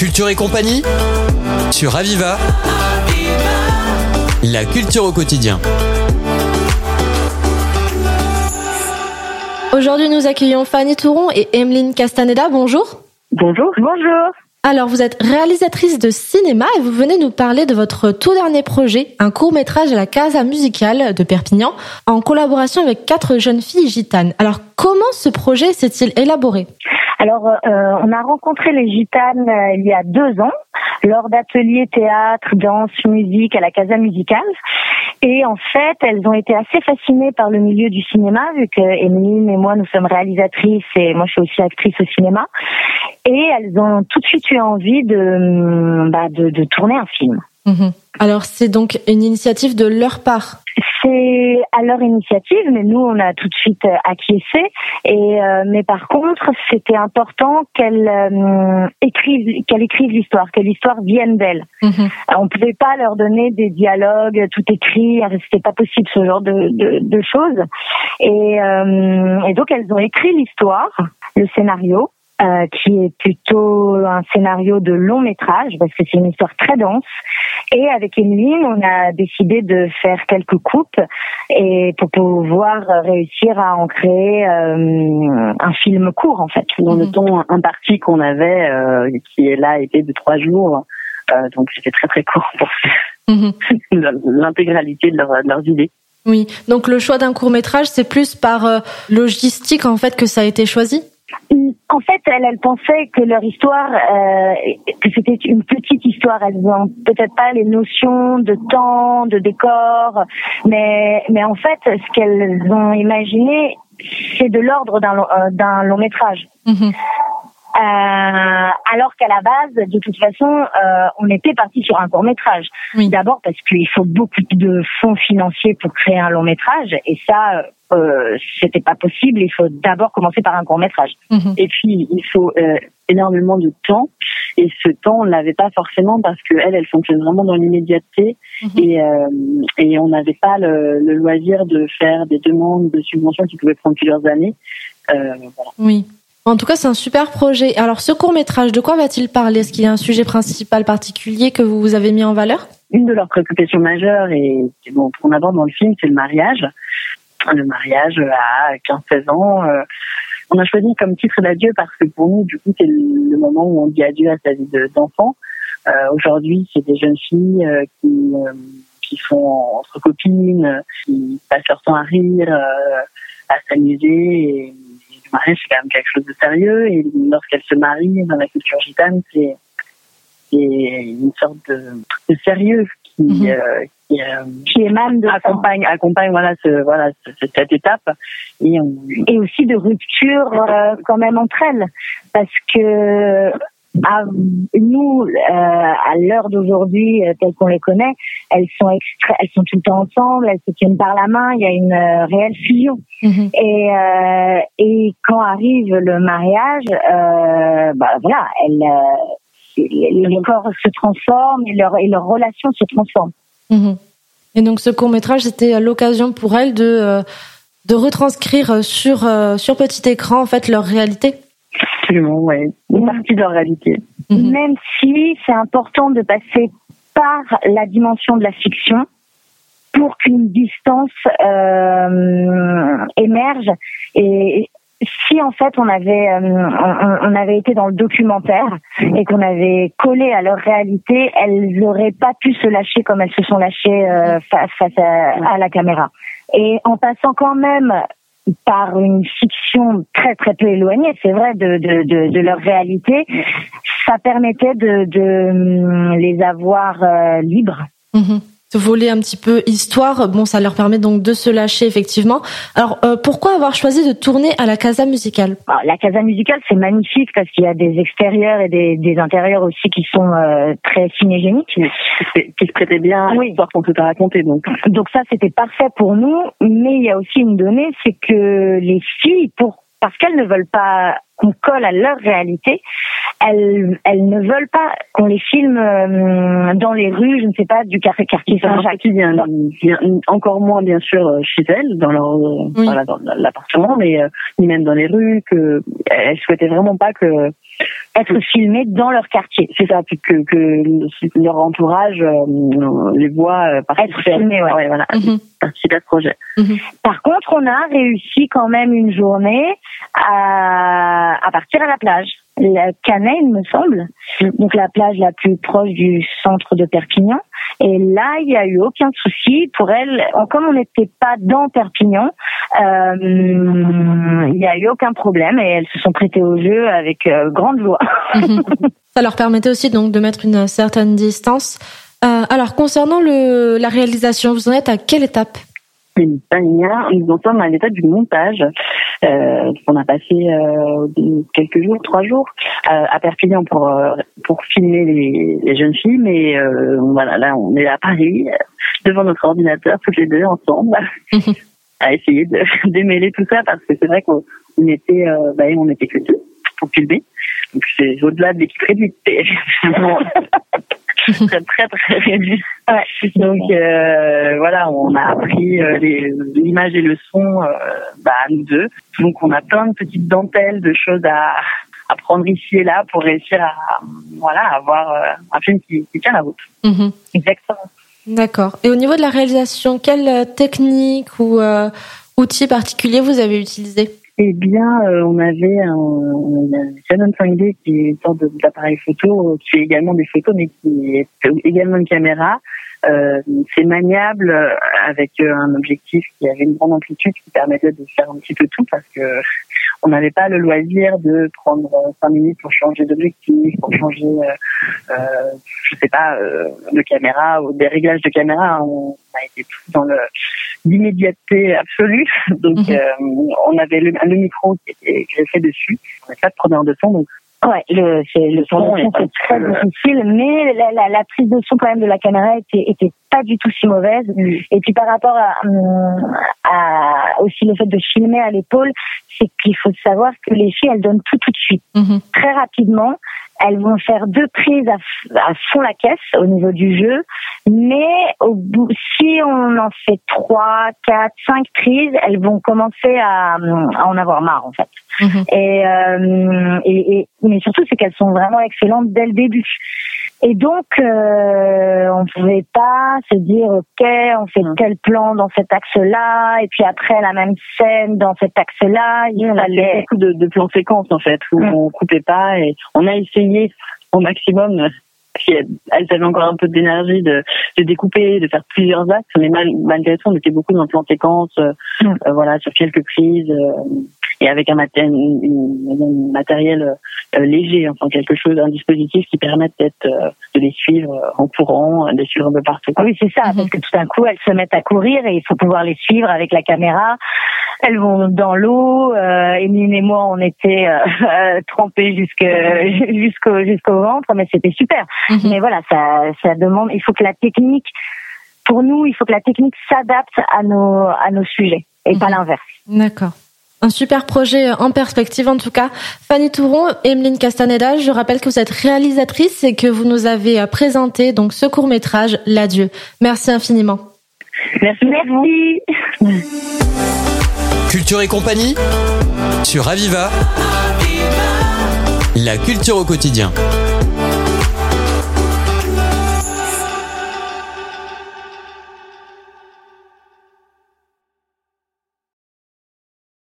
Culture et compagnie sur Aviva. La culture au quotidien. Aujourd'hui, nous accueillons Fanny Touron et Emeline Castaneda. Bonjour. Bonjour. Bonjour. Alors, vous êtes réalisatrice de cinéma et vous venez nous parler de votre tout dernier projet, un court métrage à la Casa Musicale de Perpignan, en collaboration avec quatre jeunes filles gitanes. Alors, comment ce projet s'est-il élaboré? Alors, euh, on a rencontré les gitanes euh, il y a deux ans lors d'ateliers théâtre, danse, musique à la Casa Musicale. Et en fait, elles ont été assez fascinées par le milieu du cinéma, vu que Emeline et moi, nous sommes réalisatrices et moi, je suis aussi actrice au cinéma. Et elles ont tout de suite eu envie de, bah, de, de tourner un film. Mhm. Alors, c'est donc une initiative de leur part c'est à leur initiative, mais nous on a tout de suite euh, acquiescé. Et euh, mais par contre, c'était important qu'elle euh, écrive, qu'elle écrive l'histoire, que l'histoire vienne d'elle. Mhm. On pouvait pas leur donner des dialogues tout écrits, c'était pas possible ce genre de, de, de choses. Et, et donc elles ont écrit l'histoire, le scénario. Euh, qui est plutôt un scénario de long métrage parce que c'est une histoire très dense. Et avec Emeline, on a décidé de faire quelques coupes et pour pouvoir réussir à en créer euh, un film court en fait. Dans le mhm. ton imparti qu'on avait, euh, qui est là était de trois jours, donc c'était très très court pour mhm. l'intégralité de, de leurs idées. Oui, donc le choix d'un court métrage, c'est plus par logistique en fait que ça a été choisi? En fait, elles, elles pensaient que leur histoire, euh, que c'était une petite histoire. Elles n'ont peut-être pas les notions de temps, de décor, mais mais en fait, ce qu'elles ont imaginé, c'est de l'ordre d'un euh, d'un long métrage. Mhm. Euh, alors qu'à la base, de toute façon, euh, on était parti sur un court métrage. Oui. D'abord parce qu'il faut beaucoup de fonds financiers pour créer un long métrage, et ça, euh, c'était pas possible. Il faut d'abord commencer par un court métrage. Mhm. Et puis il faut euh, énormément de temps, et ce temps on l'avait pas forcément parce que elle, elle fonctionne vraiment dans l'immédiateté, mhm. et euh, et on n'avait pas le, le, loisir de faire des demandes de subventions qui pouvaient prendre plusieurs années. Voilà. Oui. En tout cas, c'est un super projet. Alors, ce court métrage, de quoi va-t-il parler? Est-ce qu'il y a un sujet principal particulier que vous avez mis en valeur? Une de leurs préoccupations majeures et bon, qu'on aborde dans le film, c'est le mariage. Le mariage à 15-16 ans. Euh, on a choisi comme titre d'adieu parce que pour nous, du coup, c'est le moment où on dit adieu à sa vie d'enfant. Euh, Aujourd'hui, c'est des jeunes filles euh, qui, qui font entre copines, qui passent leur temps à rire, à s'amuser mariage, c'est quand même quelque chose de sérieux. Et lorsqu'elle se marie dans la culture gitane, c'est une sorte de, de sérieux qui, mhm. euh, qui, euh, qui, émane de accompagne, accompagne voilà, ce, voilà cette étape et, et aussi de rupture euh, quand même entre elles parce que à, nous, euh, à l'heure d'aujourd'hui, euh, telles qu'on les connaît, elles sont elles sont tout le temps ensemble, elles se tiennent par la main, il y a une euh, réelle fusion. Mhm. Et, euh, et quand arrive le mariage, bah voilà, elles, les corps se transforment et leur et leur relation se transforme. Mhm. Et donc ce court métrage, c'était l'occasion pour elles de de retranscrire sur sur petit écran en fait leur réalité? Absolument, ouais. Une partie de leur réalité. Mhm. Même si c'est important de passer par la dimension de la fiction pour qu'une distance euh, émerge et si en fait on avait euh, on, avait été dans le documentaire et qu'on avait collé à leur réalité, elles n'auraient pas pu se lâcher comme elles se sont lâchées euh, face, face à, à, la caméra. Et en passant quand même par une fiction très très peu éloignée, c'est vrai, de, de, de, leur réalité, ça permettait de, hum, les avoir euh, libres. Mhm se voler un petit peu histoire. Bon, ça leur permet donc de se lâcher effectivement. Alors, euh, pourquoi avoir choisi de tourner à la Casa Musicale? Ah, La Casa Musicale, c'est magnifique parce qu'il y a des extérieurs et des, des intérieurs aussi qui sont euh, très cinégéniques. Qui se prêtaient bien à l'histoire qu'on peut raconter. Donc. donc ça, c'était parfait pour nous. Mais il y a aussi une donnée, c'est que les filles, pour parce qu'elles ne veulent pas qu'on colle à leur réalité, elles, elles ne veulent pas qu'on les filme euh, dans les rues, je ne sais pas, du quartier quartier Saint-Jacques. Bien, bien, encore moins bien sûr euh, chez elles, dans leur voilà, dans l'appartement, mais ni même dans les rues. Que elles souhaitaient vraiment pas que être filmées dans leur quartier. C'est ça, que, que leur entourage les voit être filmés. Ouais. ouais voilà, mm à ce projet. Mhm. Par contre, on a réussi quand même une journée à, à partir à la plage la Canet, il me semble. Donc la plage la plus proche du centre de Perpignan. Et là, il n'y a eu aucun souci pour elle. Comme on n'était pas dans Perpignan, euh, il n'y a eu aucun problème et elles se sont prêtées au jeu avec euh, grande joie. Ça leur permettait aussi donc de mettre une certaine distance. Euh, alors concernant le, la réalisation, vous en êtes à quelle étape? Nous en sommes à l'état du montage. Euh, on a passé euh, quelques jours, trois jours, euh, à Perpignan pour euh, pour filmer les, les, jeunes filles. Mais euh, voilà, là, on est à Paris, devant notre ordinateur, toutes les deux ensemble, à essayer de démêler tout ça parce que c'est vrai qu'on était, bah, on était que deux pour filmer. Donc c'est au-delà de l'équipe réduite. très très très réduit. Ouais, Donc euh, voilà, on a appris euh, l'image et le son euh, bah, à nous deux. Donc on a plein de petites dentelles, de choses à, à prendre ici et là pour réussir à voilà avoir euh, un film qui, qui tient la route. Mhm. Exactement. D'accord. Et au niveau de la réalisation, quelle technique ou outil particulier vous avez utilisé? Eh bien, euh, on avait un, un Canon 5D qui est une sorte d'appareil photo qui fait également des photos, mais qui est également une caméra. Euh, c'est maniable avec un objectif qui avait une grande amplitude qui permettait de faire un petit peu tout parce que on n'avait pas le loisir de prendre cinq minutes pour changer d'objectif, pour changer, euh, euh, je sais pas, euh, de caméra ou des réglages de caméra. On a été tout dans le l'immédiateté absolue. Donc, mhm. euh, on avait le, le, micro qui était greffé dessus. On n'a pas de preneur de son, donc Ouais, le, c'est, le son, c'est très difficile, mais la, la, la, prise de son quand même de la caméra était, était pas du tout si mauvaise. Mm. Et puis par rapport à, à, aussi le fait de filmer à l'épaule, c'est qu'il faut savoir que les filles, elles donnent tout tout de suite, mm-hmm. très rapidement. Elles vont faire deux prises à, à, fond la caisse au niveau du jeu, mais au bout, si on en fait trois, quatre, cinq prises, elles vont commencer à, à en avoir marre en fait. Mhm. Et, euh, et, et, mais surtout, c'est qu'elles sont vraiment excellentes dès le début. Et donc, euh, on pouvait pas se dire, ok, on fait tel plan dans cet axe-là, et puis après la même scène dans cet axe-là. Il y avait beaucoup de, de plans séquences en fait, où mhm. on coupait pas, et on a essayé au maximum elles avaient encore un peu d'énergie de, de, découper, de faire plusieurs actes, mais malgré tout, on était beaucoup dans le plan séquence, euh, euh, voilà, sur quelques prises, euh, et avec un, matériel, matériel léger, enfin quelque chose, un dispositif qui permette d'être, de les suivre en courant, de les suivre un peu partout. Oui, c'est ça, parce que tout d'un coup, elles se mettent à courir et il faut pouvoir les suivre avec la caméra. Elles vont dans l'eau. Euh, Emeline et moi, on était euh, trempés jusque jusqu'au jusqu'au ventre, mais c'était super. Mhm. Mais voilà, ça ça demande. Il faut que la technique, pour nous, il faut que la technique s'adapte à nos à nos sujets et pas mhm. l'inverse. D'accord. Un super projet en perspective en tout cas. Fanny Touron, Emeline Castaneda, je rappelle que vous êtes réalisatrice et que vous nous avez présenté donc ce court métrage L'adieu. Merci infiniment. Merci. Merci. Culture et compagnie sur Aviva. La culture au quotidien.